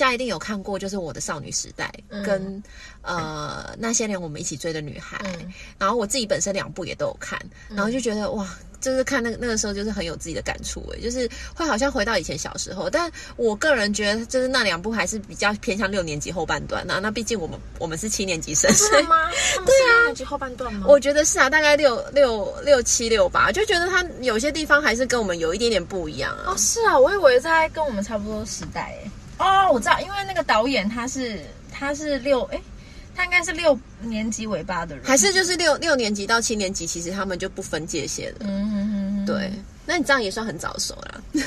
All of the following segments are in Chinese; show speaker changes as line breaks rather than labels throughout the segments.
信大家一定有看过，就是我的少女时代
嗯
跟呃那些年我们一起追的女孩，
嗯
然后我自己本身两部也都有看，然后就觉得哇，就是看那个那个时候就是很有自己的感触诶，就是会好像回到以前小时候。但我个人觉得，就是那两部还是比较偏向六年级后半段那那毕竟我们我们是七年级生，所以
真的吗？对啊，后半段吗？
我觉得是啊，大概六六六七六吧，就觉得它有些地方还是跟我们有一点点不一样啊。
哦，是啊，我以为在跟我们差不多时代诶。哦，我知道，因为那个导演他是他是六哎，他应该是六年级尾巴的人，
还是就是六六年级到七年级，其实他们就不分界限了。
嗯哼哼，
对，那你这样也算很早熟啦，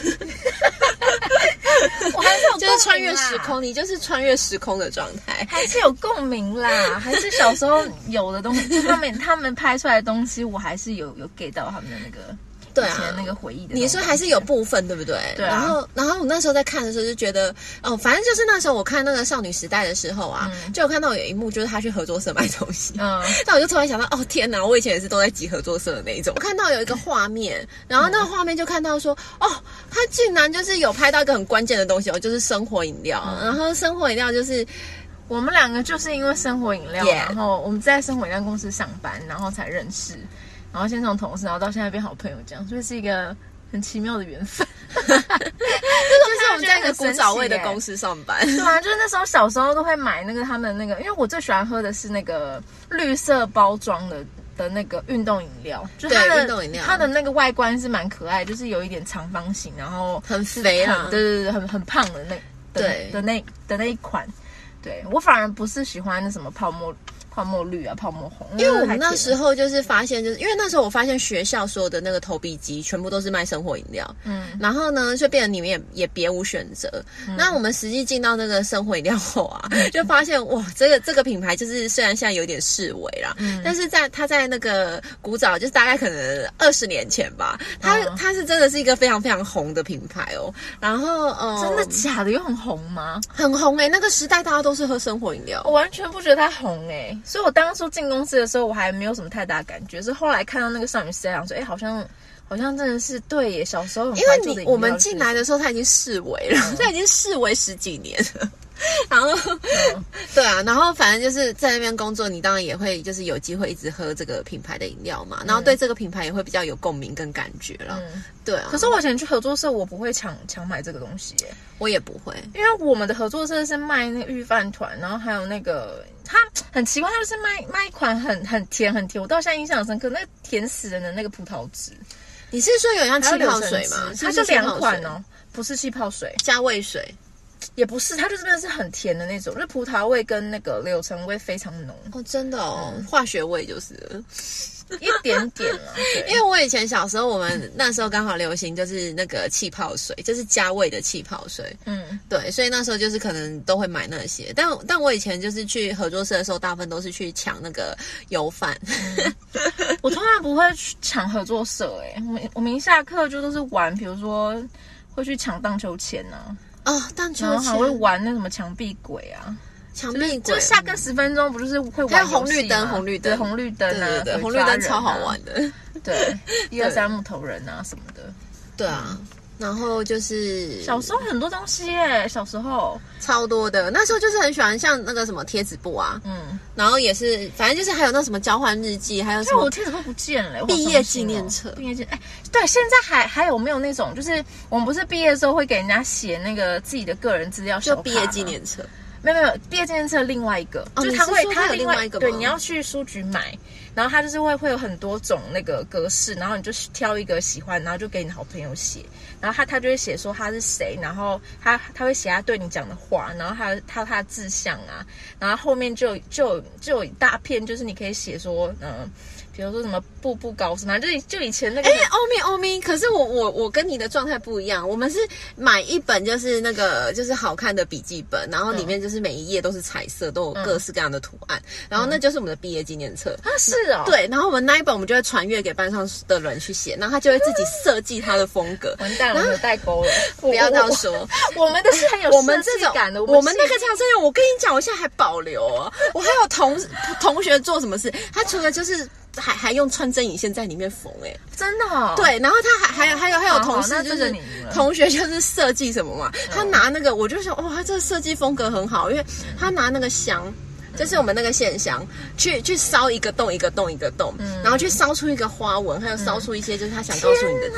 我还是有
就是穿越时空，你就是穿越时空的状态。
还是有共鸣啦，还是小时候有的东西，就他们他们拍出来的东西，我还是有有给到他们的那个
对啊
那个回忆。
你说还是有部分，对不对？
对啊
然后，然后我那时候在看的时候就觉得，哦，反正就是那时候我看那个少女时代的时候啊，
嗯
就有看到有一幕，就是他去合作社买东西。
嗯
那我就突然想到，哦天哪！我以前也是都在集合作社的那一种。我看到有一个画面，然后那个画面就看到说，哦，他竟然就是有拍到一个很关键的东西哦，就是生活饮料。
嗯
然后生活饮料就是
我们两个就是因为生活饮料然后我们在生活饮料公司上班，然后才认识，然后先从同事，然后到现在变好朋友，这样，所以是一个很奇妙的缘分。
就是我们在一个古早味的公
司。
上班。
对啊，就是那时候小时候都会买那个他们那个，因为我最喜欢喝的是那个绿色包装的的那个运动饮料，就是它的
对运动饮料
它的那个外观是蛮可爱，就是有一点长方形，然后
很肥啊
很对对对，很很胖的那的
对
的那的那一款。对我反而不是喜欢那什么泡沫泡沫绿啊、泡沫红，
因为我们那时候就是发现，就是因为那时候我发现学校所有的那个投币机全部都是卖生活饮料，
嗯
然后呢，就变得你们也也别无选择。那我们实际进到那个生活饮料后啊，就发现哇，这个这个品牌就是虽然现在有点式微啦，
嗯
但是在它在那个古早，就是大概可能二十年前吧，它、
嗯
它是真的是一个非常非常红的品牌哦。然后呃，
真的假的？又很红吗？
很红哎、那个时代大家都是喝生活饮料
我。完全不觉得它红哎、所以我当初进公司的时候，我还没有什么太大感觉，是后来看到那个少女时代，想说，哎、好像好像真的是对耶，小时候很
因为你我们进来的时候，他已经视为了，它已经视为十几年了。然后，
嗯
对啊，然后反正就是在那边工作，你当然也会就是有机会一直喝这个品牌的饮料嘛，然后对这个品牌也会比较有共鸣跟感觉了。
嗯
对啊，
可是我以前去合作社，我不会抢抢买这个东西耶，
我也不会。
因为我们的合作社是卖那个御饭团，然后还有那个它很奇怪，它就是卖卖一款很很甜很甜，我到现在印象深刻，那个甜死人的那个葡萄汁，
你是说有像气泡水吗？
它就两款哦，不是气泡水，
加味水。
也不是，它就真的是很甜的那种，就是葡萄味跟那个柳橙味非常浓，
哦，真的哦，化学味就是。
一点点啊。
因为我以前小时候，我们那时候刚好流行就是那个气泡水，就是加味的气泡水。
嗯，
对，所以那时候就是可能都会买那些，但但我以前就是去合作社的时候，大部分都是去抢那个油饭。
我通常不会去抢合作社、欸，哎，我们我们一下课就都是玩，比如说会去抢荡秋千啊，
哦，荡秋
然后还会
千、
玩那什么墙壁鬼啊，
墙壁鬼，
就下课十分钟不就是会
还有
玩
红绿灯红绿灯。
对红绿灯啊，
对对对，
鬼
红绿
抓人啊。
灯超好，玩的。
对，一二三木头人啊什么的。
对啊，然后就是
小时候很多东西耶、小时候，
超多的，那时候就是很喜欢像那个什么贴纸布啊，
嗯，
然后也是反正就是还有那什么交换日记，还有什么
但我贴纸都不见了、
毕业纪念册。
毕业纪哎，对，现在还还有没有那种，就是我们不是毕业的时候会给人家写那个自己的个人资料
就毕业纪念册。
没有没有，毕业纪念册另外一个，
哦
就是他会
你是说它有
另
另外一个
对，你要去书局买，然后他就是会会有很多种那个格式，然后你就挑一个喜欢，然后就给你的好朋友写，然后他他就会写说他是谁，然后他他会写他对你讲的话，然后他他他的志向啊，然后后面就就就有一大片，就是你可以写说，嗯、比如说什么步步高升，反正就是就以前那个
哎、欧米欧米，可是我我我跟你的状态不一样，我们是买一本就是那个就是好看的笔记本，然后里面就是每一页都是彩色，都有各式各样的图案，然后那就是我们的毕业纪念册。
啊是哦，，
对，然后我们那一本我们就会传阅给班上的人去写，然后他就会自己设计他的风格。
完蛋了，我们有代沟了，
不要这样
我
说，
我们的是很有
我们
设
这种
计感的，
我们那个
是
长生用，我跟你讲，我现在还保留哦。我还有同同学做什么事，他除了就是还还用穿针引线在里面缝，哎，
真的哦，
对，然后他还还有还有还有同事就是同学就是设计什么嘛，他拿那个我就想，哇，他这个设计风格很好，因为他拿那个香。就是我们那个线香，去去烧一个洞一个洞一个洞，然后去烧出一个花纹，还有烧出一些就是他想告诉你的字。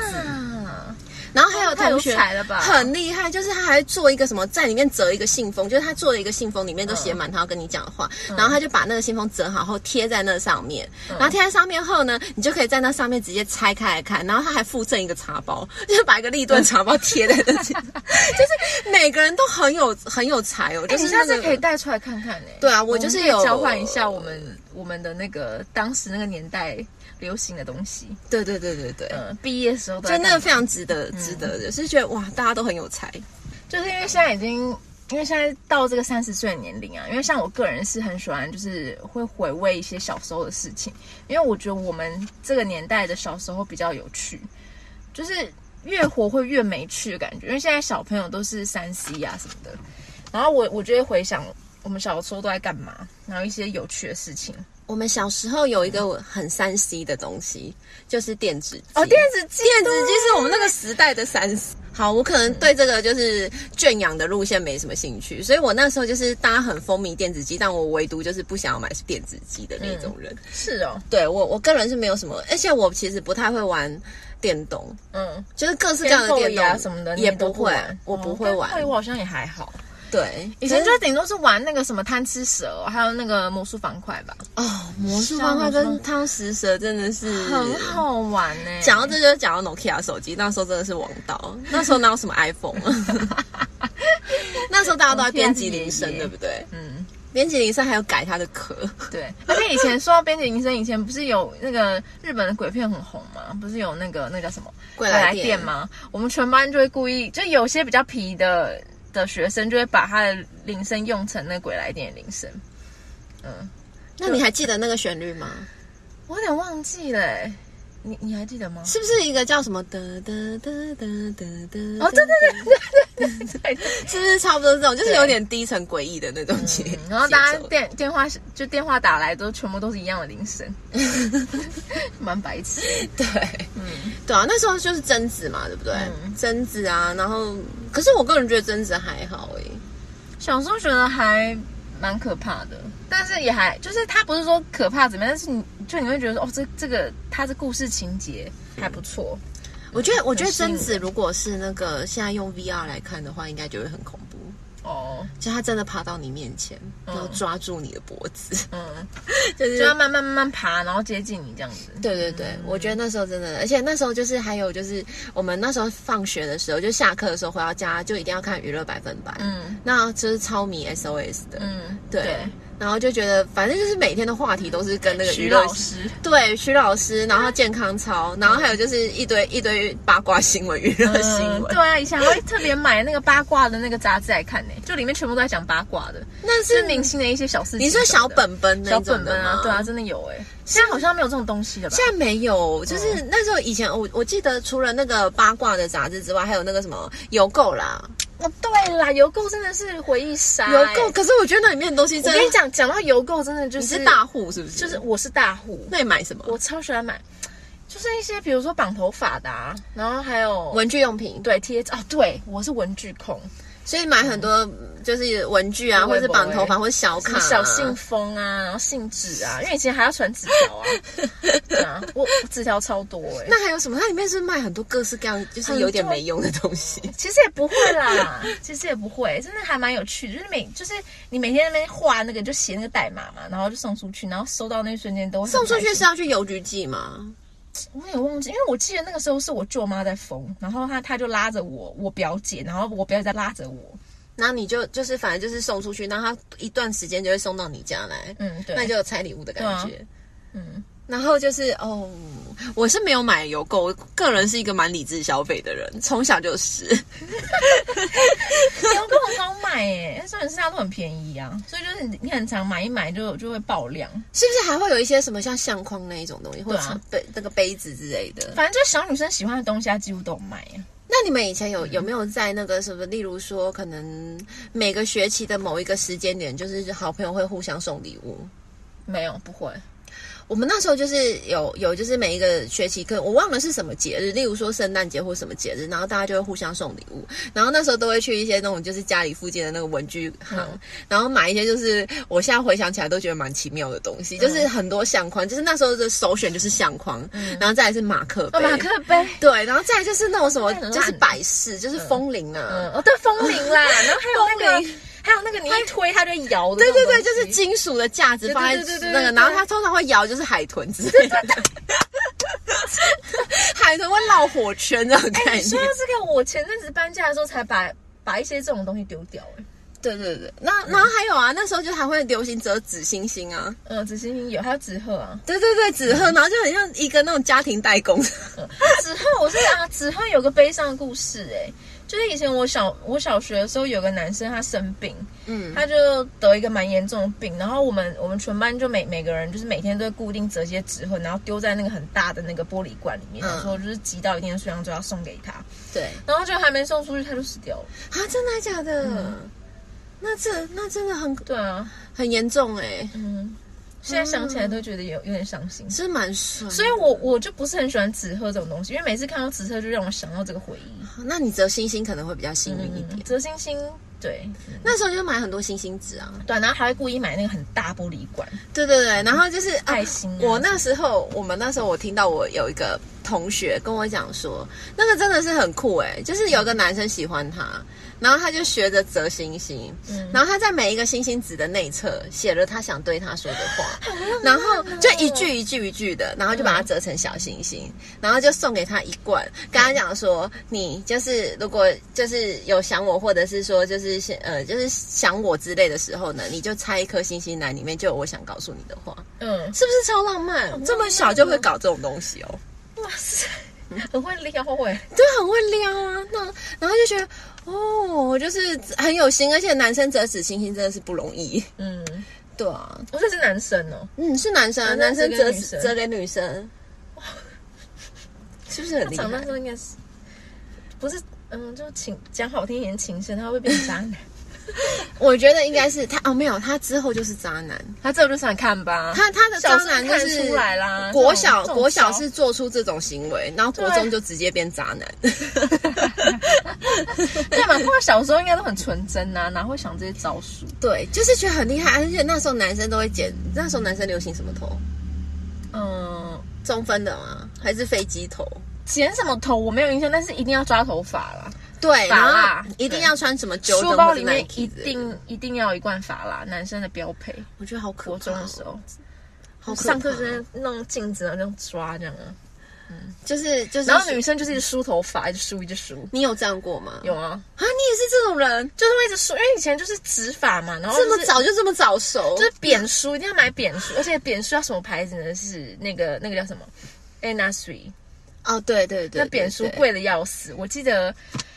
啊，
然后还有同学
才了吧？
很厉害，就是他还做一个什么，在里面折一个信封，就是他做了一个信封，里面都写满他要跟你讲的话，然后他就把那个信封折好后贴在那上面，然后贴在上面后呢，你就可以在那上面直接拆开来看，然后他还附赠一个茶包，就是把一个立顿茶包贴在那里，就是每个人都很有很有才哦，就是那个
次可以带出来看看呢。
对啊我就是有
交换一下我们我们的那个当时那个年代流行的东西。
对对对对对。
嗯，毕业的时候都在干嘛
就那个非常值得，值得的，是觉得哇，大家都很有才。
就是因为现在已经，因为现在到这个三十岁的年龄啊，因为像我个人是很喜欢，就是会回味一些小时候的事情，因为我觉得我们这个年代的小时候比较有趣，就是越活会越没趣的感觉。因为现在小朋友都是三 C 啊什么的，然后我我就会回想我们小时候都在干嘛，然后一些有趣的事情。
我们小时候有一个很三 C 的东西，就是电子机。
哦，电子机，
电子机是我们那个时代的三 C。好，我可能对这个就是圈养的路线没什么兴趣，所以我那时候就是大家很风靡电子机，但我唯独就是不想要买电子机的那种人。
是哦，
对我，我个人是没有什么，而且我其实不太会玩电动，
嗯，
就是各式各样的电动
啊什么的，
也不会，我不会
哦
玩。
对我好像也还好。
对，
以前就顶多是玩那个什么贪吃蛇，还有那个魔术方块吧，
哦，魔术方块跟汤匙蛇真的是
很好玩呢、
讲到这就讲到 Nokia 手机，那时候真的是王道。那时候哪有什么 iPhone 啊？那时候大家都在编辑铃声对不对？
嗯，
编辑铃声还有改它的壳，
对。而且以前说到编辑铃声，以前不是有那个日本的鬼片很红吗？不是有那个那叫什么
鬼来电
电吗？我们全班就会故意，就有些比较皮的的学生就会把他的铃声用成那鬼来电的铃声。嗯，
那你还记得那个旋律吗？
我有点忘记了、欸，你你还记得吗？
是不是一个叫什么的的的的的的？
哦，对对对对对对。
是不是差不多这种？就是有点低沉诡异的那种节
嗯，然后大家电电话就电话打来都全部都是一样的铃声，蛮白痴的。
对，
嗯，
对啊，那时候就是贞子嘛，对不对？
嗯
贞子啊，然后可是我个人觉得贞子还好诶、
小时候觉得还蛮可怕的，但是也还就是他不是说可怕怎么样，但是你就你会觉得说哦，这这个他的故事情节还不错。
我觉得，我觉得贞子如果是那个现在用 VR 来看的话，应该就会很恐怖。
哦，
就他真的爬到你面前，
嗯
然后抓住你的脖子，
嗯，
就是
就要慢慢慢慢爬，然后接近你这样子。
对对对，我觉得那时候真的，而且那时候就是还有就是我们那时候放学的时候，就下课的时候回到家就一定要看娱乐百分百，
嗯。
那就是超迷 SOS 的，
嗯，
对，然后就觉得反正就是每天的话题都是跟那个
徐老师，
对徐老师，然后健康操，然后还有就是一堆一堆八卦新闻、娱乐新闻，
嗯对啊，以前还会特别买那个八卦的那个杂志来看呢，就里面全部都在讲八卦的，
那
是明星的一些小事情。
你说小本本那
小
种的吗，
本本啊对啊，真的有哎，现在好像没有这种东西了吧？
现在没有，就是那时候以前我我记得除了那个八卦的杂志之外，还有那个什么邮购啦，
哦，对啦，邮购真的是回忆杀、
邮购。
欸
可是我觉得那里面的东西真的，
我跟你讲，讲到邮购，真的就是
你是大，户是不是？
就是我是大户，
那你买什么？
我超喜欢买，就是一些比如说绑头发的、啊，然后还有
文具用品，
对贴纸哦，对我是文具控，
所以买很多就是文具啊，
嗯
或者是绑头发，或者小卡、
小信封啊，然后信纸啊，因为以前还要传纸条啊，对啊，我我纸条超多哎、
那还有什么？它里面是卖很多各式各样，就是有点没用的东西。
其实也不会啦，其实也不会，真的还蛮有趣的。就是每就是你每天在那边画那个，就写那个代码嘛，然后就送出去，然后收到那一瞬间都会
送出去是要去邮局寄吗？
我也忘记，因为我记得那个时候是我舅妈在缝，然后她她就拉着我我表姐，然后我表姐在拉着我，
然后你就就是反正就是送出去，然后她一段时间就会送到你家来，
嗯，对，
那就有拆礼物的感觉。
嗯，
然后就是哦，我是没有买邮购，我个人是一个蛮理智消费的人，从小就是。
邮购很好买诶，那时重点是它都很便宜啊，所以就是你你很常买一买就就会爆量。
是不是还会有一些什么像相框那一种东西，或者
对啊
杯那个杯子之类的？
反正就小女生喜欢的东西，她几乎都有买啊。
那你们以前有有没有在那个什么，例如说，可能每个学期的某一个时间点，就是好朋友会互相送礼物？
没有，不会。
我们那时候就是有有就是每一个学期课，我忘了是什么节日，例如说圣诞节或什么节日，然后大家就会互相送礼物，然后那时候都会去一些那种就是家里附近的那个文具行，
嗯。
然后买一些就是我现在回想起来都觉得蛮奇妙的东西，就是很多相框，就是那时候的首选就是相框，然后再来是马克杯，
哦，马克杯。
对，然后再来就是那种什么就是摆饰，就是风铃啊，
嗯，哦，对，风铃啦，然后还有那个
风铃，
还有那个你一推它就会摇的
对对对。就是金属的架子
对
放在那个，
对
然后它通常会摇，就是海豚之类的。海豚会绕火圈这种概念。
哎说到这个，我前阵子搬家的时候才把把一些这种东西丢掉、哎，
对对对，那然后还有啊，那时候就还会流行折纸星星啊，
嗯，纸星星有，还有纸鹤啊，
对对对，纸鹤，然后就很像一个那种家庭代工。
纸鹤，我是啊，纸鹤有个悲伤的故事、哎，就是以前我小我小学的时候，有个男生他生病，
嗯，
他就得一个蛮严重的病，然后我们我们全班就每每个人就是每天都会固定折些纸盒，然后丢在那个很大的那个玻璃罐里面，
嗯。
想说就是集到一定的数量就要送给他，
对。
然后就还没送出去他就死掉了。
啊，真的假的？那这那真的很
对啊，
很严重哎，
嗯，现在想起来都觉得有有点伤心。
是蛮帅。
所以我我就不是很喜欢纸鹤这种东西，因为每次看到纸鹤就让我想到这个回忆。
那你折星星可能会比较幸运一点。
嗯，折星星，对
那时候就买很多星星纸啊，
对，然后还会故意买那个很大玻璃罐，
对对对，然后就是啊
爱心啊
我那时候，我们那时候我听到我有一个同学跟我讲说，那个真的是很酷诶，就是有个男生喜欢他，然后他就学着折星星，
嗯。
然后他在每一个星星纸的内侧写了他想对他说的话，然后就一句一句一句的，然后就把它折成小星星，然后就送给他一罐，跟他讲说，你就是如果就是有想我，或者是说就是呃就是想我之类的时候呢，你就拆一颗星星来，里面就有我想告诉你的话。
嗯，
是不是超浪漫？这么小就会搞这种东西哦，
哇塞，很会撩哎，
对，很会撩啊。那然后就觉得哦，就是很有心，而且男生折纸星星真的是不容易。
嗯，
对啊，
我这是男生哦，
嗯，是男生啊，男
男生
生折
折给女生
折给女生，是不是很厉害
长大之？后应该是不是？嗯，就情讲好听一点情深，他会变渣男。
我觉得应该是他哦，没有，他之后就是渣男。
他这就想看吧，
他他的渣男就是
看出来啦
国小国小是做出这种行为，然后国中就直接变渣男。
对 嘛？他们小时候应该都很纯真呐、哪会想这些招数？
对，就是觉得很厉害，而且那时候男生都会剪，那时候男生流行什么头？
嗯，
中分的吗？还是飞机头？
剪什么头我没有印象，但是一定要抓头发啦。
对，然
发蜡
后一定要穿什么九
书包里面一
定，
一定要有一罐发蜡，男生的标配。
我觉得好可
国
怕、
中的时候，
哦，好可怕
上课就在弄镜子，然后这样抓这样啊。
就是就是，
然后女生就是一直梳头发，一直梳一直梳。
你有这样过吗？
有啊，
啊，你也是这种人，
就是会一直梳，因为以前就是直发嘛，然后、
这么早就这么早熟，
就是扁梳，一定要买扁梳，而且扁梳要什么牌子呢？是那个那个叫什么？Anna Sui，
哦，对对对，
那扁梳
对对
贵的要死，我记得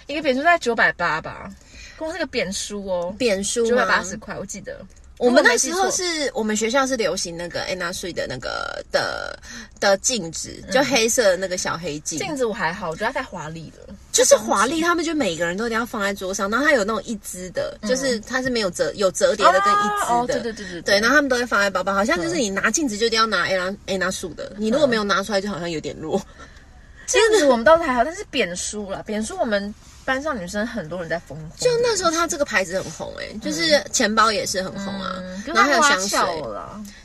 一个扁书在九百八吧，光是个扁书哦，
扁书
九百八十块，我记得。
我们那时候是我们学校是流行那个 Anna 的那个的的镜子，就黑色的那个小黑镜，
镜子我还好，我觉得它太华丽了，
就是华丽，他们就每个人都一定要放在桌上，然后它有那种一支的，就是它是没有折有折叠的跟一支的，
哦，对对对对
对，然后他们都会放在包包，好像就是你拿镜子就一定要拿 A 拿 A 拿数的，你如果没有拿出来，就好像有点弱。
镜子我们倒是还好，但是扁书了，扁书我们班上女生很多人在疯狂，
就那时候他这个牌子很红哎、就是钱包也是很红啊，
嗯，
然后还有香水，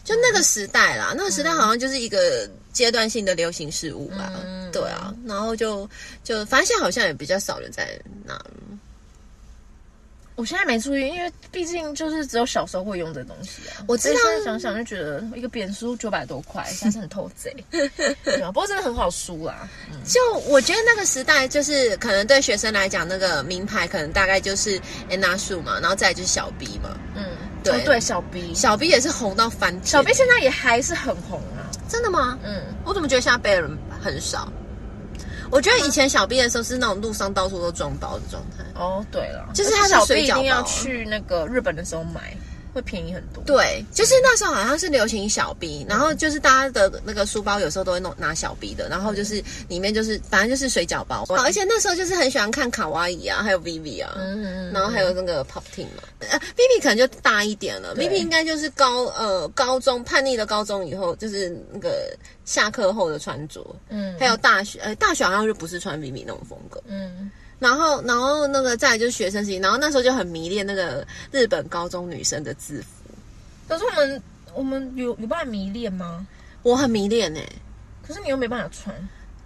就那个时代啦，那个时代好像就是一个阶段性的流行事物吧，
嗯。
对啊，然后就就反正现在好像也比较少人在拿了。
我现在没注意，因为毕竟就是只有小时候会用这东西啊。
我知道
现在想想就觉得一个扁梳九百多块，现在是很偷贼，啊。不过真的很好梳啦，嗯
就我觉得那个时代，就是可能对学生来讲，那个名牌可能大概就是 Anna 树嘛，然后再来就是小 B 嘛，
嗯，
对
哦对，小 B，
小 B 也是红到翻天。
小 B 现在也还是很红啊，
真的吗？
嗯，
我怎么觉得现在背的人很少？我觉得以前小 B 的时候是那种路上到处都装包的状态。
哦，对了，
就是他的
小 B
水饺
一定要去那个日本的时候买，会便宜很多。
对，就是那时候好像是流行小 B，然后就是大家的那个书包有时候都会弄拿小 B 的，然后就是里面就是反正就是水饺包，而且那时候就是很喜欢看卡哇伊啊，还有 Vivi 啊，
嗯，
然后还有那个 Pop Team 嘛，呃，Vivi 可能就大一点了，Vivi 应该就是高呃高中叛逆的高中以后，就是那个下课后的穿着，
嗯，
还有大学呃大学好像就不是穿 Vivi 那种风格，
嗯，
然后然后那个再来就是学生时期，然后那时候就很迷恋那个日本高中女生的制服。
可是我们我们有有办法迷恋吗？
我很迷恋哎、
可是你又没办法穿，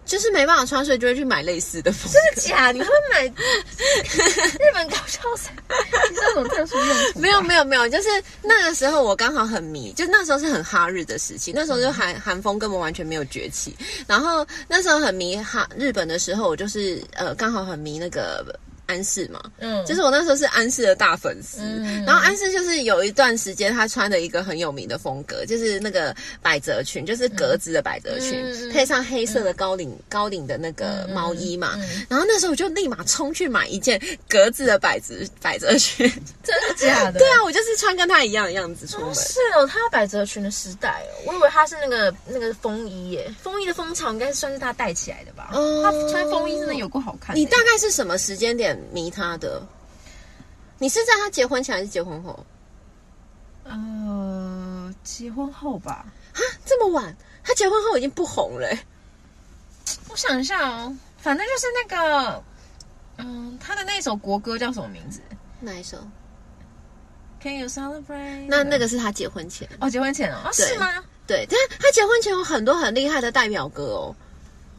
就是没办法穿，所以就会去买类似的风格。
真的假？你会买 日本高校衫？你是有什么特殊用途？
没有没有没有，就是那个时候我刚好很迷，就那时候是很哈日的时期，那时候就韩韩风根本完全没有崛起。然后那时候很迷哈日本的时候，我就是呃刚好很迷那个安室嘛，
嗯，
就是我那时候是安室的大粉丝。
嗯
然后安室就是有一段时间他穿的一个很有名的风格，就是那个百褶裙，就是格子的百褶裙，配上黑色的高领、高领的那个毛衣嘛。
嗯
然后那时候我就立马冲去买一件格子的百褶 百褶裙。
真的假的？
对啊，我就是穿跟他一样的样子出门。
哦，是哦，他有百褶裙的时代哦，我以为他是那个那个风衣耶，风衣的风潮应该算是他带起来的吧？
哦
他穿风衣真的有够好看的。
你大概是什么时间点迷他的？你是在他结婚前还是结婚后？
呃，结婚后吧，
啊，这么晚？他结婚后已经不红了欸、
我想一下哦，反正就是那个，嗯，他的那首国歌叫什么名字
哪一首
？？Can you celebrate？
那那个是他结婚前。
哦，结婚前哦，啊是吗？
对，但他结婚前有很多很厉害的代表歌哦。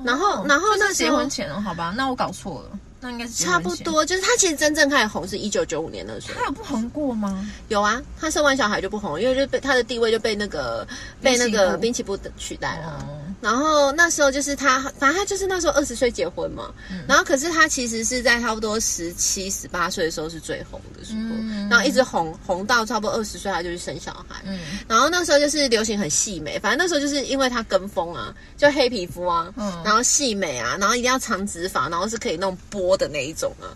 然后
哦
然后
就是结
那时候
婚前哦，好吧，那我搞错了，那应该是。
差不多，就是他其实真正开始红是一九九五年的时候
他。有不红过吗？
有啊，他生完小孩就不红，因为就被他的地位就被那个被那个滨
滨
崎步取代了。
哦，
然后那时候就是他，反正他就是那时候二十岁结婚嘛。
嗯。
然后可是他其实是在差不多十七、十八岁的时候是最红的时候，
嗯。
然后一直红红到差不多二十岁，他就去生小孩。
嗯。
然后那时候就是流行很细美，反正那时候就是因为他跟风啊，就黑皮肤啊，
嗯。
然后细美啊，然后一定要长直发，然后是可以弄波的那一种啊。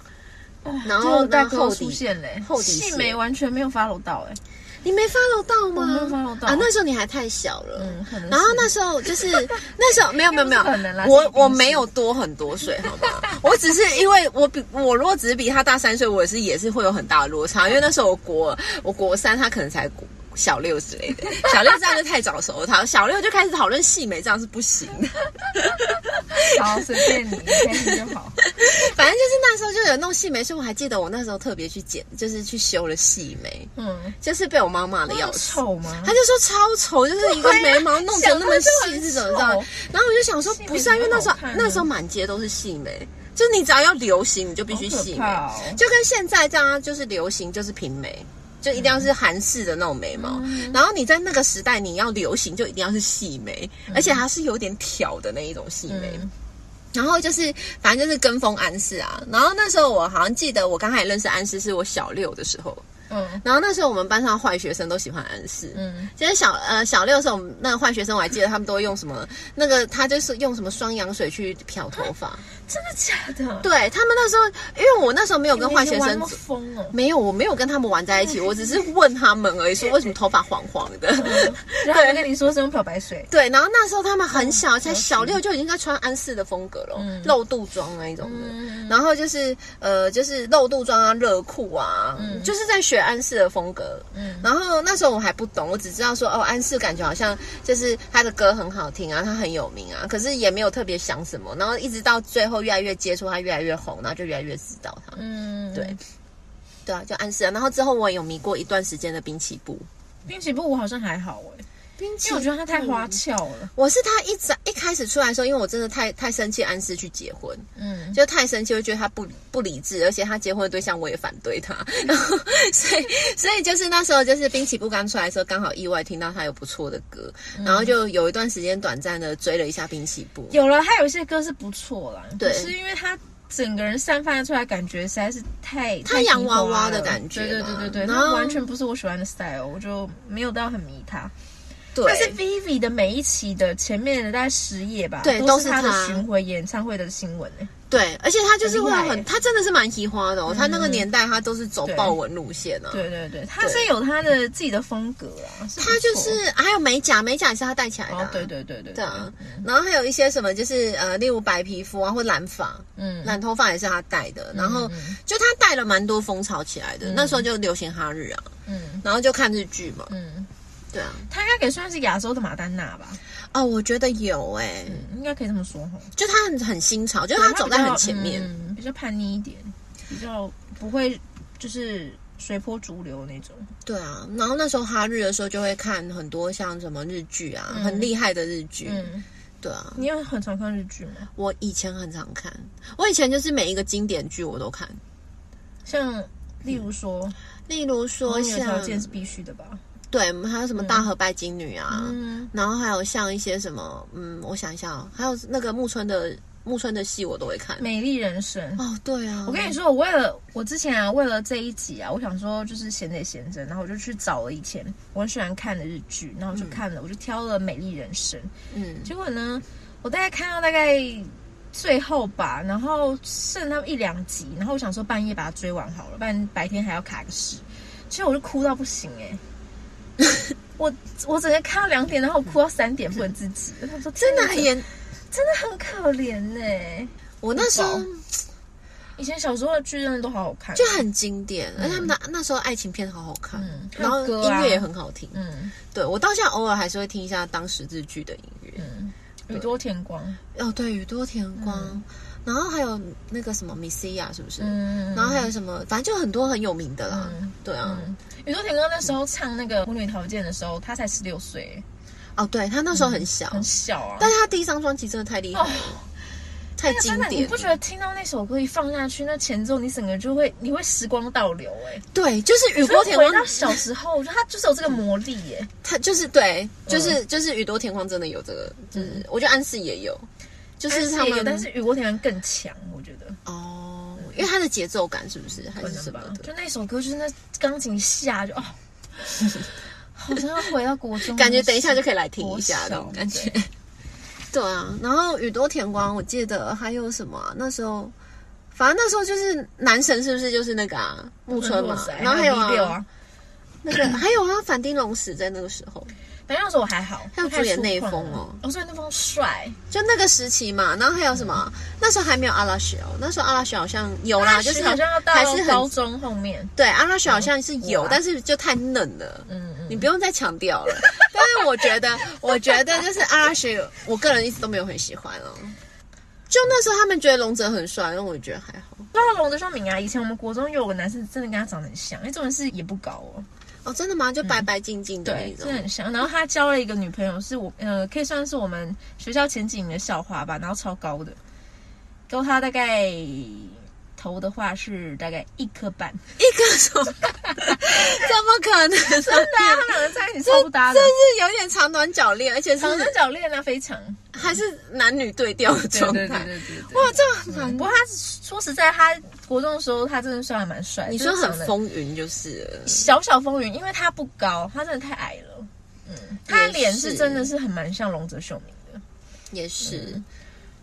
然后
就大哥
那后底
出现嘞，
后底线
细眉完全没有 follow 到哎，
你没 follow 到吗？
没有 follow 到
啊，那时候你还太小了。
嗯，可能。
然后那时候就是那时候没有没有没有 我我没有多很多岁，好吗？我只是因为我比我如果只是比他大三岁，我也是也是会有很大的落差，因为那时候我国我国三，他可能才国小六之类的，小六这样就太早熟了，他小六就开始讨论细美，这样是不行的。
好随便你，你开心就好。
反正就是那时候就有弄细眉，所以我还记得我那时候特别去剪，就是去修了细眉，
嗯，
就是被我妈骂的要死。
丑吗？
他就说超丑，就是一个眉毛弄成那么细是怎么着？然后我就想说，不是啊，因为那时候那时候满街都是细眉，就是你只要要流行，你就必须细眉，就跟现在这样啊，就是流行就是平眉。就一定要是韩式的那种眉毛，
嗯。
然后你在那个时代你要流行就一定要是细眉，而且它是有点挑的那一种细眉。
嗯。
然后就是反正就是跟风安室啊，然后那时候我好像记得我刚开始认识安室是我小六的时候，
嗯。
然后那时候我们班上坏学生都喜欢安室，
嗯，
就是小呃小六的时候，我们那个坏学生我还记得他们都会用什么，那个他就是用什么双氧水去漂头发。
真的假的？
对他们那时候，因为我那时候没有跟坏学生
疯哦，
没有，我没有跟他们玩在一起，我只是问他们而已，说为什么头发黄黄的。
然后我跟你说是用漂白水，
对，然后那时候他们很小，才小六就已经在穿安室的风格了，
嗯
露肚装那一种的。
嗯
然后就是呃，就是露肚装啊、热裤啊，就是在学安室的风格。
嗯
然后那时候我还不懂，我只知道说哦，安室感觉好像就是他的歌很好听啊，他很有名啊，可是也没有特别想什么。然后一直到最后越来越接触他，越来越红，然后就越来越知道他。
嗯，
对，对啊，就暗示啊。然后之后我也有迷过一段时间的滨崎步，
滨崎步我好像还好哎，
滨崎
因为我觉得他太花俏了，
我是他一早一开始出来的时候，因为我真的太太生气安室去结婚，
嗯，
就太生气，我觉得他不不理智，而且他结婚的对象我也反对他，然后所以所以就是那时候就是滨崎步刚出来的时候，刚好意外听到他有不错的歌，然后就有一段时间短暂的追了一下滨崎步。
有了，他有一些歌是不错啦，
对。
是因为他整个人散发出来感觉实在是太
太洋娃娃的感觉
对对对对对，
然后
完全不是我喜欢的 style，我就没有到很迷它。
对。
但是 Vivi 的每一期的前面的大概十页吧，
对
都是他的巡回演唱会的新闻诶。
对，而且他就是会很，他真的是蛮奇花的哦。他那个年代他都是走豹纹路线啊。
对。对对，他是有他的自己的风格啊，
他就是还有美甲，美甲也是他戴起来的、
哦，对对对对
对啊，然后还有一些什么，就是呃，例如白皮肤啊，或染发、
嗯。
染头发也是他戴的。然后
嗯
就他带了蛮多风潮起来的，那时候就流行哈日啊，
嗯。
然后就看日剧嘛。
嗯，
对啊，
他应该可以算是亚洲的马丹娜吧？
哦，我觉得有哎、
嗯，应该可以这么说哈。
就他很很新潮，就是他走在很前面。
嗯，比较叛逆一点，比较不会就是随波逐流那种。
对啊，然后那时候哈日的时候就会看很多像什么日剧啊，很厉害的日剧。
嗯，
对啊，
你有很常看日剧吗？
我以前很常看，我以前就是每一个经典剧我都看，
像例如说，
例如说
有条
像
件是必须的吧？
对，还有什么大和拜金女啊，
嗯，
然后还有像一些什么，嗯，我想一下哦，还有那个木村的木村的戏我都会看。
美丽人生。
哦，对啊，
我跟你说，我为了我之前啊，为了这一集啊，我想说就是闲着也闲着，然后我就去找了以前我很喜欢看的日剧，然后就看了，我就挑了《美丽人生》。
嗯，
结果呢，我大概看到大概最后吧，然后剩那么一两集，然后我想说半夜把它追完好了，不然白天还要卡个时。其实我就哭到不行哎、我我整天看到两点，然后我哭到三点不能自己。他说
真的很严。
真的很可怜呢、
我那时候
以前小时候的剧真的都好好看，
就很经典，而且他们那那时候爱情片好好看，
嗯
然后音乐也很好听。
嗯
对我到现在偶尔还是会听一下当时日剧的音乐。
嗯，宇多田光，
哦，对，宇多田光，然后还有那个什么 Misia 是不是？
嗯，
然后还有什么，反正就很多很有名的啦。
嗯
对啊，
嗯，宇多田光那时候唱那个《母女条件》的时候，他才十六岁，
哦，对他那时候很小，
很小啊。
但是他第一张专辑真的太厉害了，太经典了。
不觉得听到那首歌一放下去，那前奏你整个就会，你会时光倒流哎、
对，就是宇多田光
回到小时候，我觉得他就是有这个魔力耶、
他就是对，就是、就是宇多田光真的有这个，就是、我觉得安室也有，就是他们，
但是但是宇多田光更强，我觉得。
哦，因为他的节奏感是不是还是什么的？
就那首歌，就是那钢琴下就哦，好像要回到国中，
感觉等一下就可以来听一下那
国小
种感觉。对啊，然后宇多田光，我记得还有什么、啊？那时候，反正那时候就是男神，是不是就是那个啊木村嘛？然后还有啊，那个还有啊，反町隆史在那个时候，
反正那时候我还好，
还有主演内
触碰
丰哦
哦，所以内丰帅，
就那个时期嘛。然后还有什么？那时候还没有阿拉雪哦，那时候阿拉雪好像有啦，就是
好像要到
还是很
高中后面，
对阿拉雪好像是有，但是就太嫩了。
嗯嗯，
你不用再强调了。但是我觉得，我觉得就是阿拉雪，我个人一直都没有很喜欢哦。就那时候他们觉得龙泽很帅，但我觉得还好。
说到龙泽秀明啊，以前我们国中有个男生真的跟他长得很像，因为这种事也不高哦，
哦，真的吗？就白白净净的那
对，
种
真的。很像。然后他交了一个女朋友，是我呃，可以算是我们学校前几名的校花吧，然后超高的，高他大概头的话是大概一颗半，
一个手，怎么可能？真
的啊，他们两个在一起超不搭的
真，是有点长短脚链，而且是
长三角恋啊，非常。
还是男女对调的状态。
对对。
哇，这
不过他说实在，他国中的时候他真的算还蛮帅。
你说很风云就是。
小小风云，因为他不高，他真的太矮了。嗯，他的脸
是
是真的是很蛮像龙泽秀明的。
也是。
嗯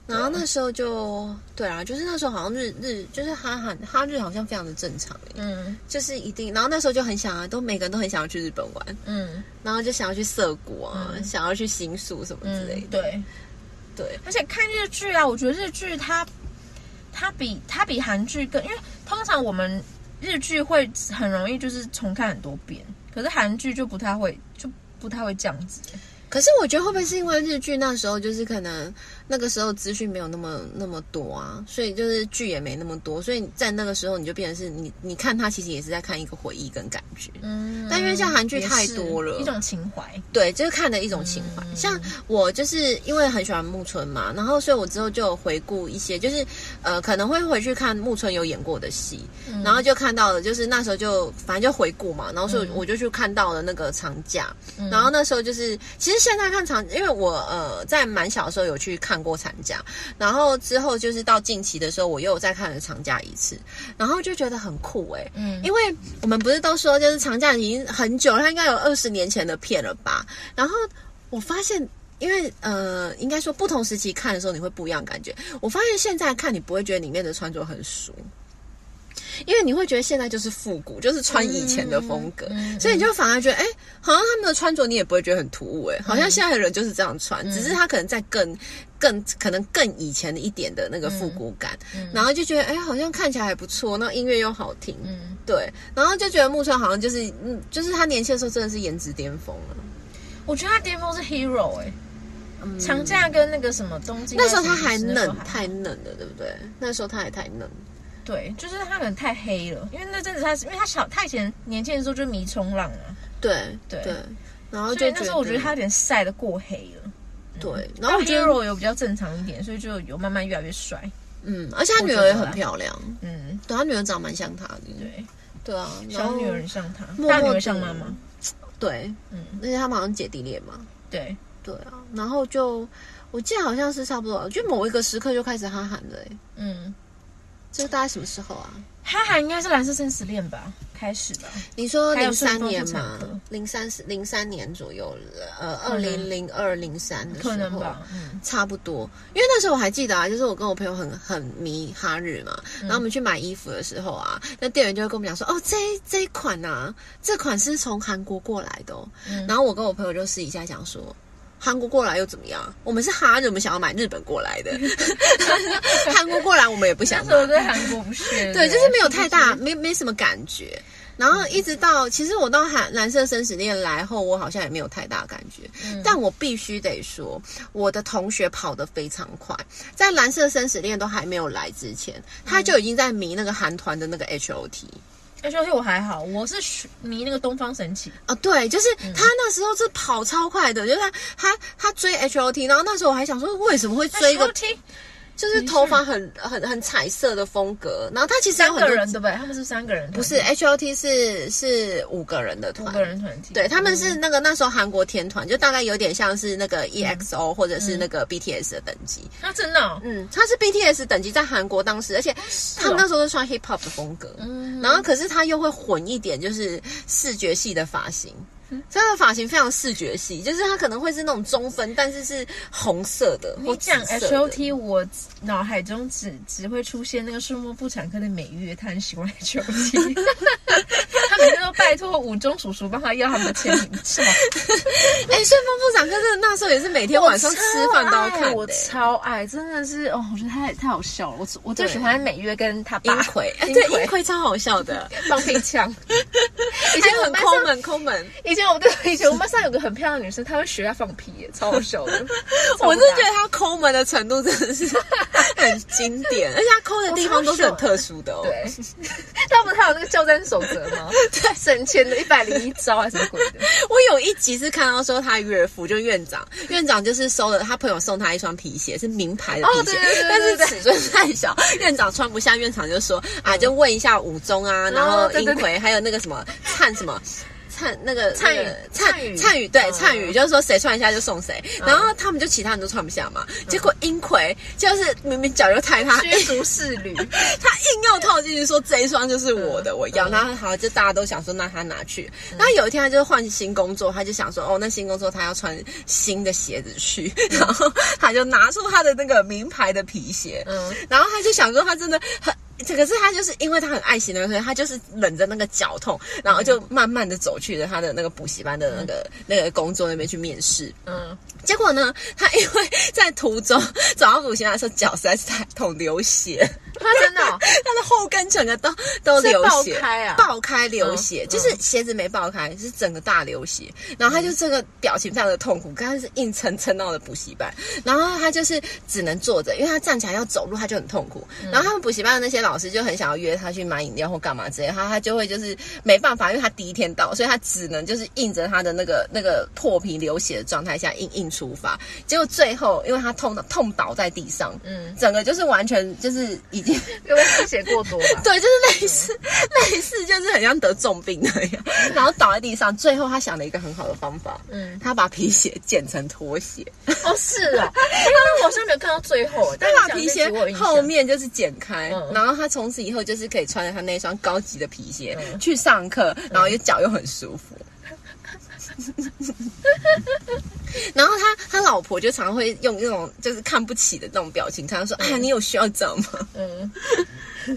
然后那时候就对啊，就是那时候好像日日就是哈韩哈日好像非常的正常
嗯
就是一定，然后那时候就很想啊，都每个人都很想要去日本玩，
嗯
然后就想要去涩谷啊，
嗯
想要去新宿什么之类
嗯，
的。
对。
对，
而且看日剧啊，我觉得日剧它它比它比韩剧更，因为通常我们日剧会很容易就是重看很多遍，可是韩剧就不太会，就不太会这样子。
可是我觉得会不会是因为日剧那时候就是可能那个时候资讯没有那么那么多啊，所以就是剧也没那么多，所以在那个时候你就变成是你你看它其实也是在看一个回忆跟感觉。
嗯
但因为像韩剧太多了。
一种情怀。
对，就是看的一种情怀。
嗯。
像我就是因为很喜欢木村嘛，然后所以我之后就有回顾一些，就是呃可能会回去看木村有演过的戏，
嗯。
然后就看到了，就是那时候就反正就回顾嘛，然后所以我就去看到了那个长假，
嗯。
然后那时候就是其实现在看长，因为我呃在蛮小的时候有去看看过长假，然后之后就是到近期的时候，我又再看了长假一次，然后就觉得很酷哎、
嗯，
因为我们不是都说就是长假已经很久了，它应该有二十年前的片了吧？然后我发现。因为呃，应该说不同时期看的时候，你会不一样感觉。我发现现在看你不会觉得里面的穿着很俗，因为你会觉得现在就是复古，就是穿以前的风格，所以你就反而觉得，哎，好像他们的穿着你也不会觉得很突兀，哎，好像现在的人就是这样穿，
嗯。
只是他可能在更更可能更以前的一点的那个复古感，然后就觉得，哎，好像看起来还不错，那音乐又好听，
嗯，
对，然后就觉得木村好像就是，嗯，就是他年轻的时候真的是颜值巅峰了。
我觉得他巅峰是 Hero 哎、长假跟那个什么东京
嗯那时候他还嫩，太嫩了，对不对？那时候他还太嫩。
对，就是他可能太黑了，因为那阵子他是因为他小他以前年轻的时候就迷冲浪啊，
对
对。
然后就
那时候我觉得他有点晒得过黑了。
对，然后我觉得
Hero 有比较正常一点，所以就有慢慢越来越帅。
嗯，而且他女儿也很漂亮，
嗯，
对他女儿长蛮像他的，
对，
对啊，
小女儿像他，
默默地
大女儿像妈妈。
对，
嗯，
而且他们好像姐弟恋嘛，
对，
对啊，然后就我记得好像是差不多，就某一个时刻就开始哈喊了，哎，
嗯，
这大概什么时候啊？
哈韩应该是蓝色生死恋吧，开始吧。
你说零三年嘛
妇产科？
零三零三年左右了，呃，二零零二零三的时候，
可能吧，嗯
差不多，因为那时候我还记得啊，就是我跟我朋友很很迷哈日嘛，然后我们去买衣服的时候啊，那店员就会跟我们讲说，哦，这这一款啊，这款是从韩国过来的哦。
嗯
然后我跟我朋友就私底下讲说。韩国过来又怎么样？我们是哈日，我们想要买日本过来的。韩国过来我们也不想
韩国不屑，
对，就是没有太大，
是
没没什么感觉。然后一直到，其实我到韩蓝色生死恋来后，我好像也没有太大感觉。
嗯
但我必须得说，我的同学跑得非常快，在蓝色生死恋都还没有来之前，他就已经在迷那个韩团的那个 H O T。
H O T 我还好，我是迷那个东方神起，
啊，对，就是
嗯。
他那时候是跑超快的，就是他他他追 H O T，然后那时候我还想说，为什么会追一个就是头发很很很彩色的风格？然后他其实有
三
很多
个人对不对？他们是三个人，
不是 H O T 是是五个人的团。
五
团，
个人团体，
对，他们是那个那时候韩国天团，就大概有点像是那个 EXO 或者是那个 BTS 的等级。
那，真的哦，
嗯，他是 BTS 等级，在韩国当时，而且他们那时候都穿 hip hop 的风格，
嗯。
然后可是他又会混一点，就是视觉系的发型。他的发型非常视觉系，就是它可能会是那种中分，但是是红色的或
你讲 H O T，我脑海中只只会出现那个树木妇产科的美月，他很喜欢 H O T，他 每天都拜托五中叔叔帮他要他们的签名照，
哎，顺丰妇产科真的那时候也是每天晚上吃饭都要看的、
我超爱，真的是哦，我觉得太太好笑了。我我最喜欢美月跟他
英
爸
奎，哎，对，
英奎
超好笑的，
放屁枪。以
以前很抠门抠门。
以前我们对以前我们班上有个很漂亮的女生，她会学她放屁耶，超好笑的。
我是觉得她抠门的程度真的是很经典，而且她抠的地方都是很特殊的哦。
对，那不是还有那个教战守则吗？对，省钱的一百零一招还是什么鬼的？
我有一集是看到说他岳父就院长，院长就是收了他朋友送他一双皮鞋，是名牌的皮鞋，
哦对对对对
但是尺寸太小，院长穿不下，院长就说啊，就问一下武宗啊，然后英奎，还有那个什么灿什么。灿那个
灿宇
那个
灿宇
灿宇对
嗯
灿宇，就是说谁穿一下就送谁，然后他们就其他人都穿不下嘛，结果英奎就是明明脚又太大，
削足适履，
他硬要套进去说这一双就是我的，
嗯
我要。
嗯
然后好，就大家都想说，那他拿去。然后有一天他就换新工作，他就想说，哦，那新工作他要穿新的鞋子去，然后他就拿出他的那个名牌的皮鞋，
嗯
然后他就想说，他真的很。这可是他就是因为他很爱惜那个，所以他就是忍着那个脚痛，然后就慢慢的走去了他的那个补习班的那个、那个工作那边去面试。
嗯，
结果呢，他因为在途中走到补习班的时候脚实在是太痛流血，
他真的哦？
他的后跟整个都都流血，
爆开啊。
爆开流血，
嗯
就是鞋子没爆开，是整个大流血。然后他就这个表情非常的痛苦，刚开始硬撑撑到了补习班，然后他就是只能坐着，因为他站起来要走路，他就很痛苦。然后他们补习班的那些老师就很想要约他去买饮料或干嘛之类，他他就会就是没办法，因为他第一天到，所以他只能就是硬着他的那个那个破皮流血的状态下硬硬出发。结果最后，因为他痛到痛倒在地上，
嗯
整个就是完全就是已经。
因为出血过多吧？
对，就是类似、类似，就是很像得重病那样，然后倒在地上。最后他想了一个很好的方法，
嗯，
他把皮鞋剪成拖鞋，
哦是啊，因为我好像没有看到最后，但
他把皮鞋后
后
面就是剪开，
嗯
然后他从此以后就是可以穿着他那双高级的皮鞋、
嗯。
去上课，然后又脚又很舒服。然后他他老婆就常常会用那种就是看不起的那种表情，常常说：“哎呀，你有需要这样吗？
嗯，？”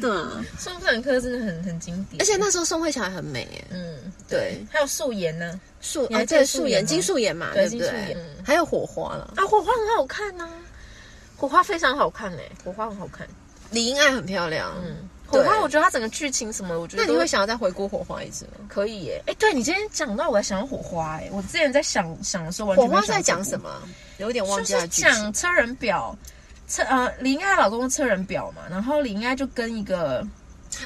对啊，
宋克兰科真的很很经典，
而且那时候宋慧乔还很美耶，
嗯
对，
还有素颜呢。
素
你还
啊对素颜金素颜嘛，
对
对不对？
金素颜。嗯？
还有火花了，
啊，火花很好看呐、火花非常好看哎、火花很好看，
李英爱很漂亮，
嗯，火花我觉得它整个剧情什么，我觉得
那你会想要再回顾火花一次吗？
可以耶，哎，对你今天讲到我在想到火花哎，我之前在想想的时候完全没有
火花在讲什么？有点忘
就是
记了剧情。
讲车人表，车呃李英爱老公车人表嘛，然后李英爱就跟一个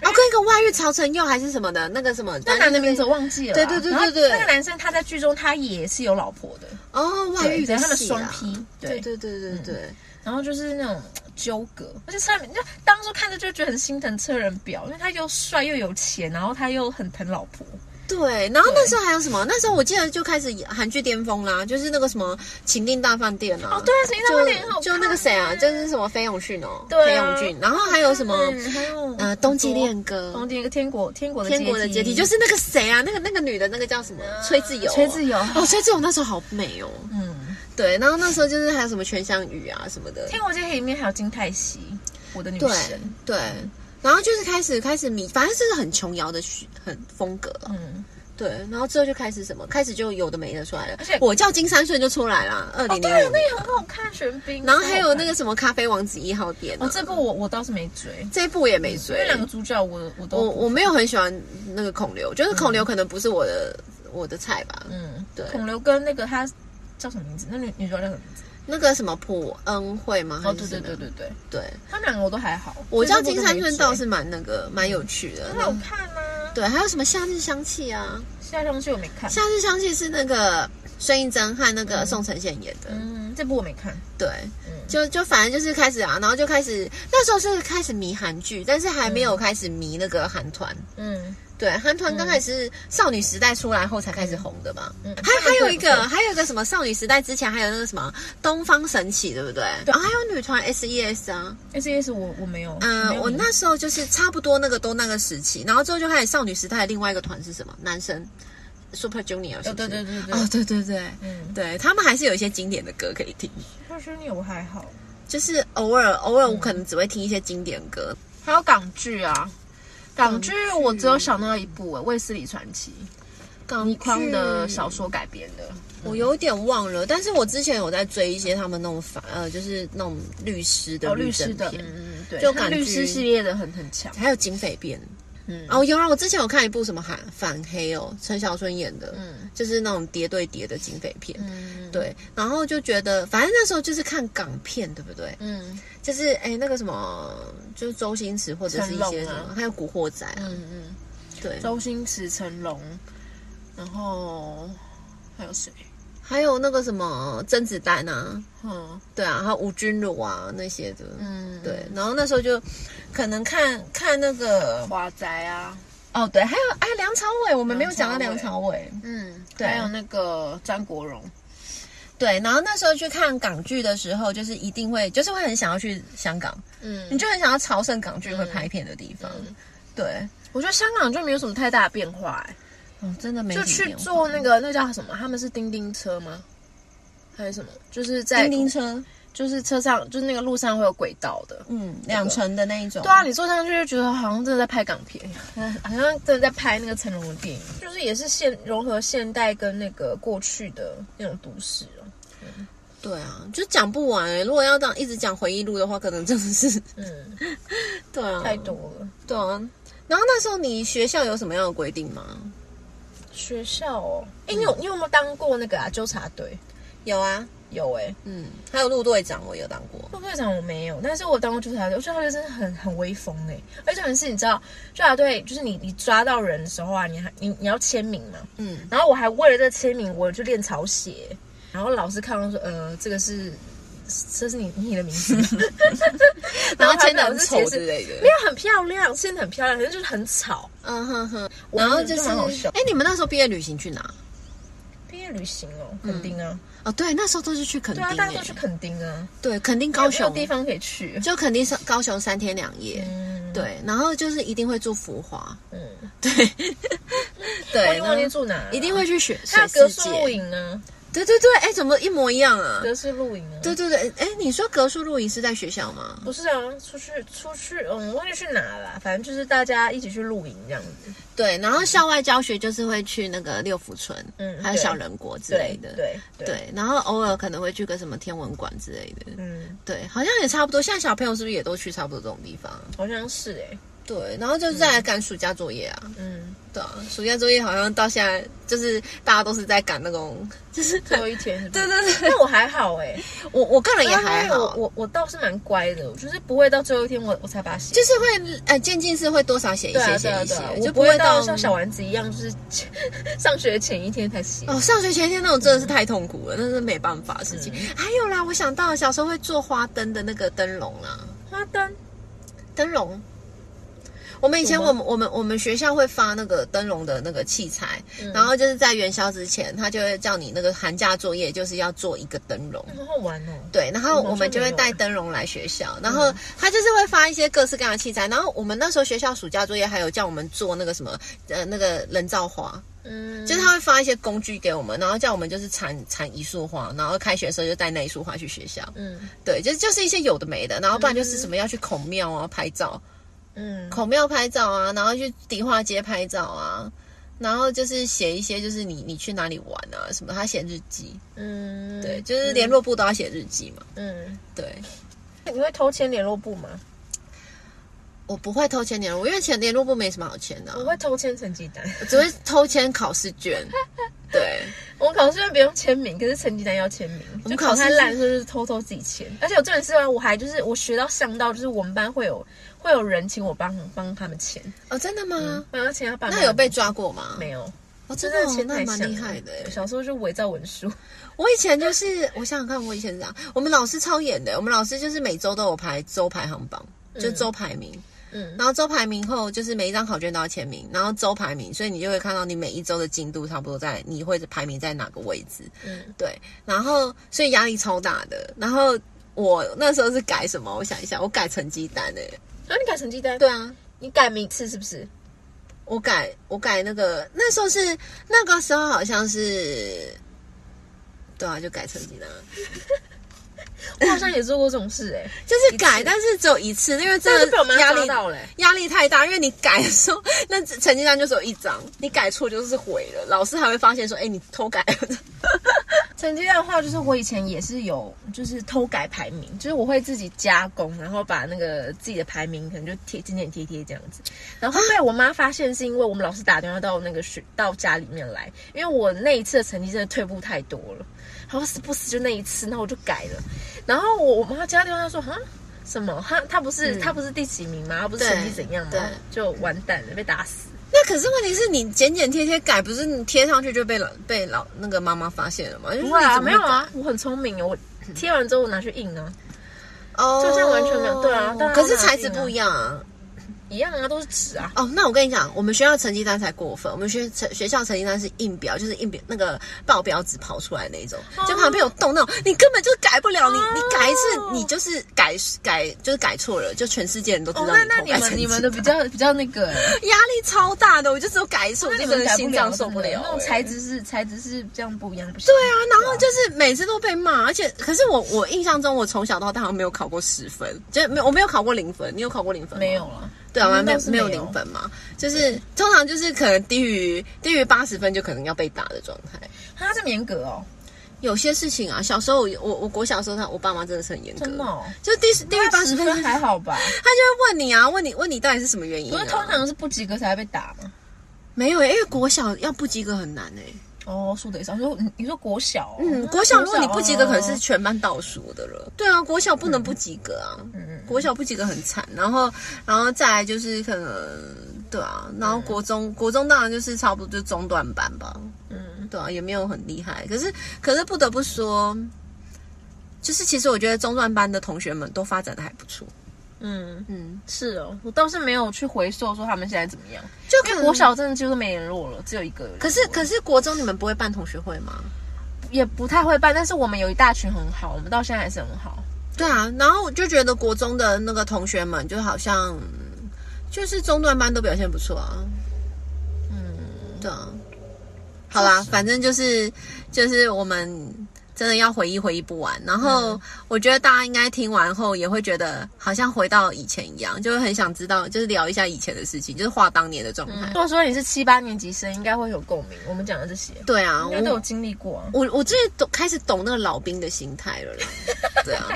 然
哦，跟一个外遇曹承佑还是什么的，那个什么，
那男的名字我忘记了，
对对对对对。
那个男生他在剧中他也是有老婆的，
哦，外遇的
对他们双批
对。
对
对对对对，
然后就是那种纠葛，而且车人就当初看着就觉得很心疼车仁表，因为他又帅又有钱，然后他又很疼老婆，
对，然后那时候还有什么？那时候我记得就开始韩剧巅峰啦，就是那个什么《情定大饭店》啊。
哦对啊情定大饭店很好
就那个谁啊，就是什么裴勇俊哦，
对啊
费永俊。然后还有什么
嗯还有
呃《冬季恋歌
冬》。季恋歌天国天国的
天国的阶梯就是那个谁啊，那个那个女的，那个叫什么？崔智友。
崔智友
哦，崔智友那时候好美哦。
嗯，
对，然后那时候就是还有什么全香雨啊什么的。
天国阶梯里面还有金泰熙，我的女神，
对，然后就是开始开始迷，反正是很琼瑶的曲很风格了。
嗯。
对，然后之后就开始什么，开始就有的没的出来了。
而且
我叫金三顺就出来了，二
哦，
零零
对，
五
那也很好看，玄彬。
然后还有那
个
个什么咖啡王子一号店、啊，
哦，这部我我倒是没追，
这部我也没
因为
追。
两个主角我我都
我我没有很喜欢那个孔刘，就是孔刘可能不是我的、我的菜吧。
嗯，
对
孔刘跟那个他叫什么名字？那女女主角叫什么名字？
那个什么朴恩惠吗？
哦，对对对对对，
对，
他们两个我都还好。
我叫金三顺倒是蛮那个蛮有趣的。
很好看啊。
对，还有什么夏日香气啊？
夏日香气我没看。
夏日香气是那个孙艺珍和那个宋承宪演的。
嗯，这部我没看。
对，
嗯
就就反正就是开始啊，然后就开始那时候是开始迷韩剧，但是还没有开始迷那个韩团。
嗯
对，韩团刚开始是少女时代出来后才开始红的嘛。
嗯，
还还有一个，还有一个什么少女时代之前还有那个什么东方神起，对不对？
对
啊，还有女团 S.E.S 啊。
，S.E.S 我我没有。
嗯、我那时候就是差不多那个都那个时期，然后之后就开始少女时代的另外一个团是什么？男生 Super Junior 是
哦
不是？
对对对对
哦，对对对，
嗯，
对他们还是有一些经典的歌可以听
，Super Junior 我还好。
就是偶尔偶尔我可能只会听一些经典歌。
还有港剧啊，港剧我只有想到一部《卫斯理传奇》，
港
倪匡的小说改编的。
我有点忘了，但是我之前有在追一些他们那种法呃，就是那种律师的
哦，
律
律师
片，
嗯嗯，对，
就感
觉律师系列的很很强。
还有警匪片。
嗯
哦，有啊，我之前有看一部什么反反黑哦，陈小春演的，
嗯
就是那种叠对叠的警匪片。
嗯，
对，然后就觉得，反正那时候就是看港片，对不对？
嗯
就是哎，那个什么，就是周星驰或者是一些什么，还有《古惑仔》啊，
嗯嗯，
对，
周星驰、成龙，然后还有谁？
还有那个什么甄子丹啊，
嗯。
对啊，还有吴君如啊那些的，
嗯，
对，然后那时候就可能看看那个
华仔啊，
哦，对，还有哎梁朝伟，我们没有讲到梁
梁
朝伟，
嗯，
对。
还有那个张国荣，
对，然后那时候去看港剧的时候，就是一定会，就是会很想要去香港，
嗯。
你就很想要朝圣港剧会拍片的地方，
嗯。
对，
我觉得香港就没有什么太大的变化、哎，
哦，真的没
就去坐那个那叫什么？他们是叮叮车吗？还是什么？就是在
叮叮车，
就是车上，就是那个路上会有轨道的。
嗯，两层的那一种，
对啊，你坐上去就觉得好像真的在拍港片，好像真的在拍那个成龙的电影，就是也是现融合现代跟那个过去的那种都市哦。
对啊，就讲不完哎、如果要这样一直讲回忆录的话，可能真的是
嗯，
对啊，
太多了。
对啊。然后那时候你学校有什么样的规定吗？
学校哦，哎、你有你有没有当过那个啊纠察队？
有啊，
有哎、
嗯，还有陆队长我有当过，
陆队长我没有，但是我当过纠察队，纠察队真的很很威风哎、而且重点是，你知道纠察队就是你你抓到人的时候啊，你还你你要签名嘛，
嗯，
然后我还为了这个签名，我就练草写，然后老师看到说，呃，这个是这是你你的名字，
然后
还
签的很丑之类的。
没。有很漂亮，签的很漂亮，可是就是很吵。
嗯哼哼，然后就是，哎，你们那时候毕业旅行去哪？
毕业旅行哦，垦丁啊，
哦，对，那时候都是去垦丁
对啊，大家都
哎
去垦丁啊，
对，垦丁、高雄。
地方可以去。
就垦丁是高雄三天两夜。
嗯，
对，然后就是一定会住福华，
嗯，
对，
我
对，
已经忘记住哪，
一定会去雪
还
水世
有格数露，营呢，
对对对，哎，怎么一模一样啊？
格式露营啊，
对对对，哎，你说格数露营是在学校吗？
不是啊，出去出去，嗯，忘记去哪了啦，反正就是大家一起去露营这样子。
对，然后校外教学就是会去那个六福村，
嗯
还有小人国之类的，
对对对，
对，然后偶尔可能会去个什么天文馆之类的，
嗯，
对，好像也差不多。现在小朋友是不是也都去差不多这种地方？
好像是哎、
对，然后就是再来赶暑假作业啊，
嗯，
对啊，暑假作业好像到现在就是大家都是在赶那种，就是
最后一天是不是？
对 对对，
但我还好哎、
我我个人也还好，
我我倒是蛮乖的，我就是不会到最后一天我我才把它写。
就是会呃渐进式会多少写一些写一些就
不会
到
到像小丸子一样，就是上学前一天才写。
哦，上学前一天那种真的是太痛苦了，那是没办法的事情。
嗯。
还有啦，我想到小时候会做花灯的那个灯笼啦，
花灯？
灯笼。我们以前我们我们我们学校会发那个灯笼的那个器材，
嗯。
然后就是在元宵之前，他就会叫你那个寒假作业就是要做一个灯笼。
好好玩哦。
对，然后
嗯
我们就会带灯笼来学校，然后他就是会发一些各式各样的器材，然后我们那时候学校暑假作业还有叫我们做那个什么呃那个人造花，
嗯，
就是他会发一些工具给我们，然后叫我们就是缠缠一束花，然后开学的时候就带那一束花去学校。
嗯。
对，就就是一些有的没的，然后不然就是什么要去孔庙啊拍照，
嗯，
孔庙拍照啊，然后去迪化街拍照啊，然后就是写一些就是你你去哪里玩啊什么，他写日记，
嗯，
对，就是联络部都要写日记嘛，
嗯，
对。
你会偷签联络簿吗？
我不会偷签联络簿，因为签联络簿没什么好签的啊、
我会偷签成绩单。
我只会偷签考试卷。对，
我考试卷不用签名，可是成绩单要签名。就
我们考
太烂，就是偷偷自己签。而且我重点是啊，我还就是我学到上到，就是我们班会有会有人请我帮帮他们签，
哦，真的吗？
帮他签他爸。
那有被抓过吗？
没有？
哦，
真
真的、哦，那蛮厉害的耶。
小时候就伪造文书。
我以前就是，我想想看，我以前是这样，我们老师超严的，我们老师就是每周都有排周排行榜，就周排名，
嗯
然后周排名后就是每一张考卷都要签名，然后周排名，所以你就会看到你每一周的进度差不多在你会排名在哪个位置，
嗯，
对，然后所以压力超大的，然后我那时候是改什么？我想一下，我改成绩单诶，
那、你改成绩单？
对，啊，
你改名次是不是？
我改我改那个那时候是那个时候好像是，对啊，就改成绩单，
我好像也做过这种事哎、
就是改，但是只有一次，因为真的压力
到了、欸。
压力太大，因为你改的时候，那成绩单就只有一张，你改错就是毁了，老师还会发现说，哎，你偷改了。
成绩单的话，就是我以前也是有，就是偷改排名，就是我会自己加工，然后把那个自己的排名可能就贴剪剪贴贴这样子。然后被我妈发现，是因为我们老师打电话到那个学到家里面来，因为我那一次的成绩真的退步太多了，然后死不死就那一次，那我就改了。然后我我妈接到电话说，哈。什么？他他不是、
嗯
他不是第几名吗？他不是成绩怎样吗？就完蛋了，被打死。
那可是问题是你剪剪贴贴改，不是你贴上去就被老被老那个妈妈发现了吗？
没有啊，我很聪明哦，我贴完之后我拿去印啊，
哦，
就这样完全没有对啊
可是材质不一样啊。
一样啊，都是纸啊。
哦，那我跟你讲，我们学校成绩单才过分。我们学成学校成绩单是印表，就是印表那个报表纸跑出来那一种，就旁边有洞那种，你根本就改不了。你你改一次，你就是改改就是改错了，就全世界人都知道，
哦那那你们你们的比较比较那个，
压力超大的，我就只有改一次，我真的心脏受不了、
那种
欸
材质是材质是这样不一样，不行。
对啊，然后就是每次都被骂，而且可是我我印象中我从小到大好像没有考过十分，就没有我没有考过零分。你有考过零分吗？
没有。了。
对啊，没有
没有
没有零分嘛，就是通常就是可能低于低于八十分就可能要被打的状态。
他这么严格哦，
有些事情啊，小时候我我我国小的时候，他我爸妈真的是很严格，
真的哦。
就低低于八十分，
分还好吧？
他就会问你啊，问你问你到底是什么原因、啊？
不是通常是不及格才会被打吗？
没有、欸，因为国小要不及格很难哎、
哦，数得上。说你你说国小哦，
嗯，国小如果你不及格，可能是
哦
全班倒数的了。对啊，国小不能不及格啊，
嗯
国小不及格很惨。然后，然后再来就是可能，对啊，然后国中，国中当然就是差不多就中段班吧。
嗯
对啊，也没有很厉害。可是，可是不得不说，就是其实我觉得中段班的同学们都发展的还不错。
嗯，
嗯，
是哦，我倒是没有去回溯说他们现在怎么样，
就
因为国小真的几乎都没联络了，只有一个人。
可是可是国中你们不会办同学会吗？
也不太会办，但是我们有一大群很好，我们到现在还是很好。
对啊，然后我就觉得国中的那个同学们就好像就是中段班都表现不错啊。
嗯，
对啊，好啦，反正就是就是我们真的要回忆回忆不完。然后我觉得大家应该听完后也会觉得好像回到以前一样，就会很想知道，就是聊一下以前的事情，就是画当年的状态。
如果说你是七八年级生，应该会有共鸣。我们讲的这些，
对啊，
应该都有经历过啊。
我我最近懂开始懂那个老兵的心态了啦。对啊，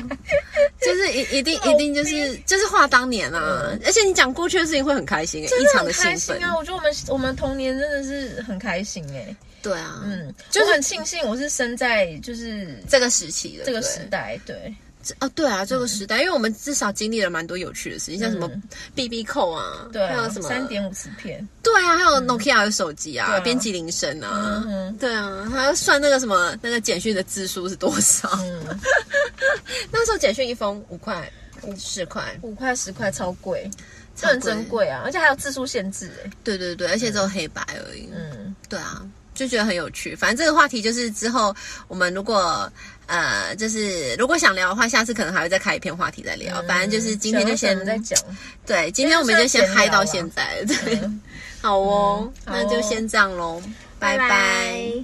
就是一一定一定就是就是画当年啊，而且你讲过去的事情会很开心、欸，异常的兴奋。
啊！我觉得我们我们童年真的是很开心哎、
对啊，
嗯，
就
很庆幸我是生在就是
这个时期的
这个
对。
时代，对，
哦，对啊，这个时代，因为我们至少经历了蛮多有趣的事情，像什么 B B 扣啊，
对啊，
还有什么
三点五磁片，
对啊，还有 Nokia 的手机啊，编辑铃声啊，
嗯哼。
对啊，还要算那个什么那个简讯的字数是多少？
嗯，
那时候简讯一封五块、十块，
五块十块超贵，这
超贵
很珍贵。啊，而且还有字数限制哎、
对对对，而且只有黑白而已。
嗯，
对啊，就觉得很有趣。反正这个话题就是之后我们如果呃，就是如果想聊的话，下次可能还会再开一篇话题再聊。反正就是今天就先
想再讲，
对，今天我们就先嗨到现在。对，
嗯
好哦，
嗯
那就先这样喽，拜拜。
拜